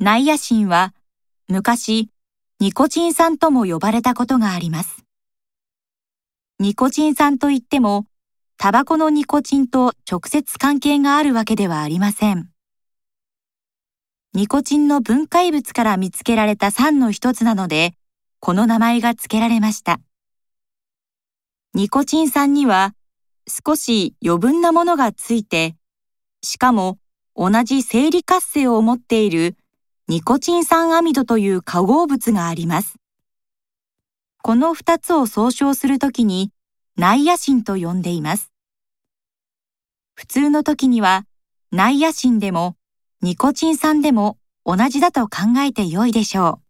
ナイアシンは昔ニコチン酸とも呼ばれたことがあります。ニコチン酸といってもタバコのニコチンと直接関係があるわけではありません。ニコチンの分解物から見つけられた酸の一つなので、この名前が付けられました。ニコチン酸には少し余分なものがついて、しかも同じ生理活性を持っているニコチン酸アミドという化合物があります。この二つを総称するときに内野心と呼んでいます。普通の時には内野心でもニコチン酸でも同じだと考えて良いでしょう。